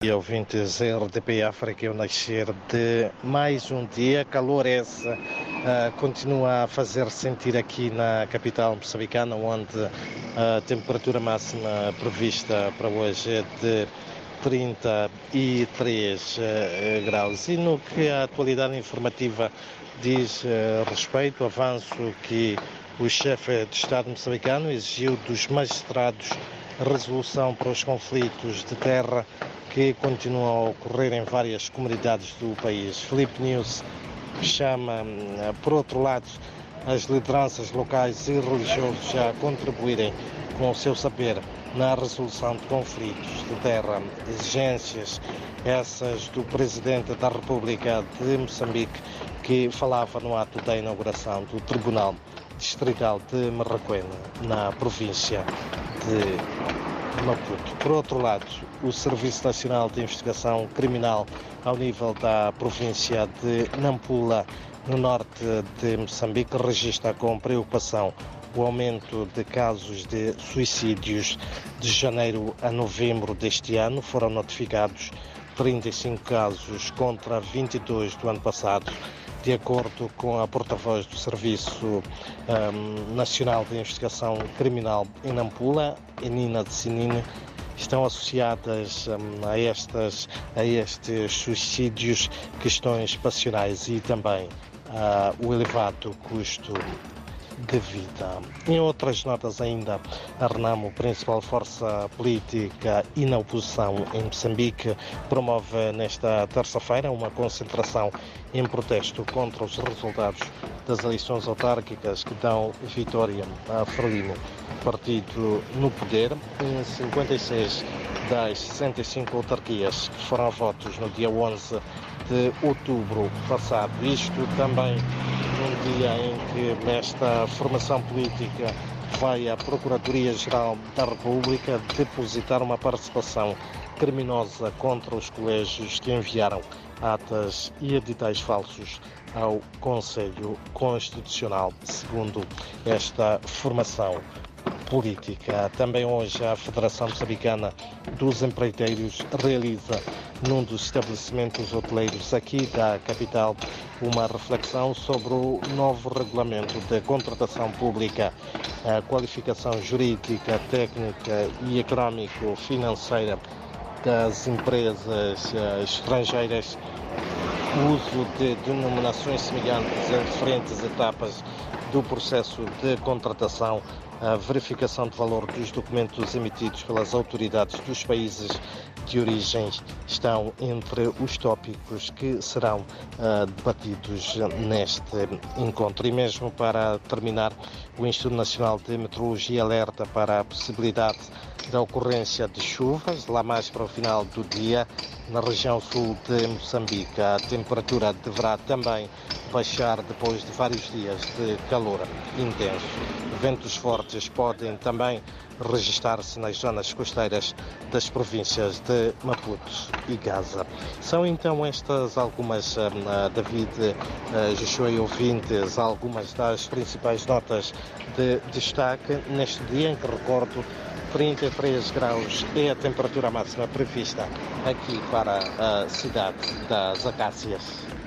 E ouvintes RDP África, o nascer de mais um dia, calor esse uh, continua a fazer sentir aqui na capital moçambicana, onde a temperatura máxima prevista para hoje é de 33 uh, graus. E no que a atualidade informativa diz uh, respeito, avanço que o chefe de Estado moçambicano exigiu dos magistrados resolução para os conflitos de terra que continuam a ocorrer em várias comunidades do país. Felipe News chama, eh, por outro lado, as lideranças locais e religiosas a contribuírem com o seu saber na resolução de conflitos de terra. Exigências essas do Presidente da República de Moçambique, que falava no ato da inauguração do Tribunal Distrital de Marraquena, na província de Maputo. Por outro lado, o Serviço Nacional de Investigação Criminal ao nível da província de Nampula, no norte de Moçambique, registra com preocupação o aumento de casos de suicídios de janeiro a novembro deste ano. Foram notificados 35 casos contra 22 do ano passado de acordo com a porta-voz do Serviço um, Nacional de Investigação Criminal em Nampula, Enina de Sinine, estão associadas um, a, estas, a estes suicídios questões passionais e também uh, o elevado custo de vida. Em outras notas ainda, a Renamo, principal força política e na oposição em Moçambique, promove nesta terça-feira uma concentração em protesto contra os resultados das eleições autárquicas que dão vitória a Frelimo, partido no poder, em 56 das 65 autarquias que foram a votos no dia 11 de outubro passado. Isto também num dia em que nesta formação política vai a Procuradoria-Geral da República depositar uma participação criminosa contra os colégios que enviaram atas e editais falsos ao Conselho Constitucional, segundo esta formação política. Também hoje a Federação Moçambicana dos Empreiteiros realiza num dos estabelecimentos hoteleiros aqui da capital uma reflexão sobre o novo regulamento de contratação pública, a qualificação jurídica, técnica e económico-financeira das empresas eh, estrangeiras, o uso de denominações semelhantes em diferentes etapas do processo de contratação, a verificação de valor dos documentos emitidos pelas autoridades dos países de origem estão entre os tópicos que serão uh, debatidos neste encontro. E mesmo para terminar, o Instituto Nacional de Meteorologia alerta para a possibilidade da ocorrência de chuvas lá mais para o final do dia na região sul de Moçambique. A temperatura deverá também baixar depois de vários dias de calor intenso. Ventos fortes podem também registar-se nas zonas costeiras das províncias de Maputo e Gaza. São então estas algumas, uh, David uh, Joshua e ouvintes, algumas das principais notas de destaque neste dia em que recordo 33 graus é a temperatura máxima prevista aqui para a cidade das Acácias.